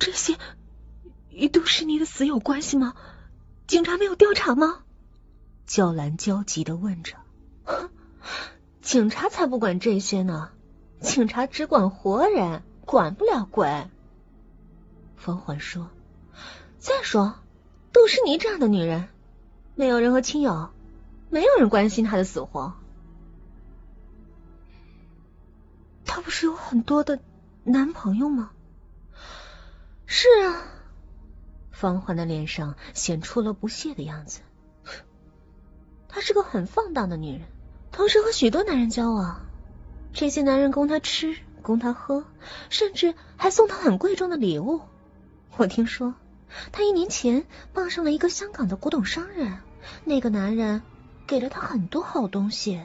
这些与杜诗妮的死有关系吗？警察没有调查吗？娇兰焦急的问着。警察才不管这些呢，警察只管活人，管不了鬼。方环说。再说，杜诗妮这样的女人，没有任何亲友，没有人关心她的死活。她不是有很多的男朋友吗？是啊。方环的脸上显出了不屑的样子。她是个很放荡的女人，同时和许多男人交往。这些男人供她吃，供她喝，甚至还送她很贵重的礼物。我听说。他一年前傍上了一个香港的古董商人，那个男人给了他很多好东西。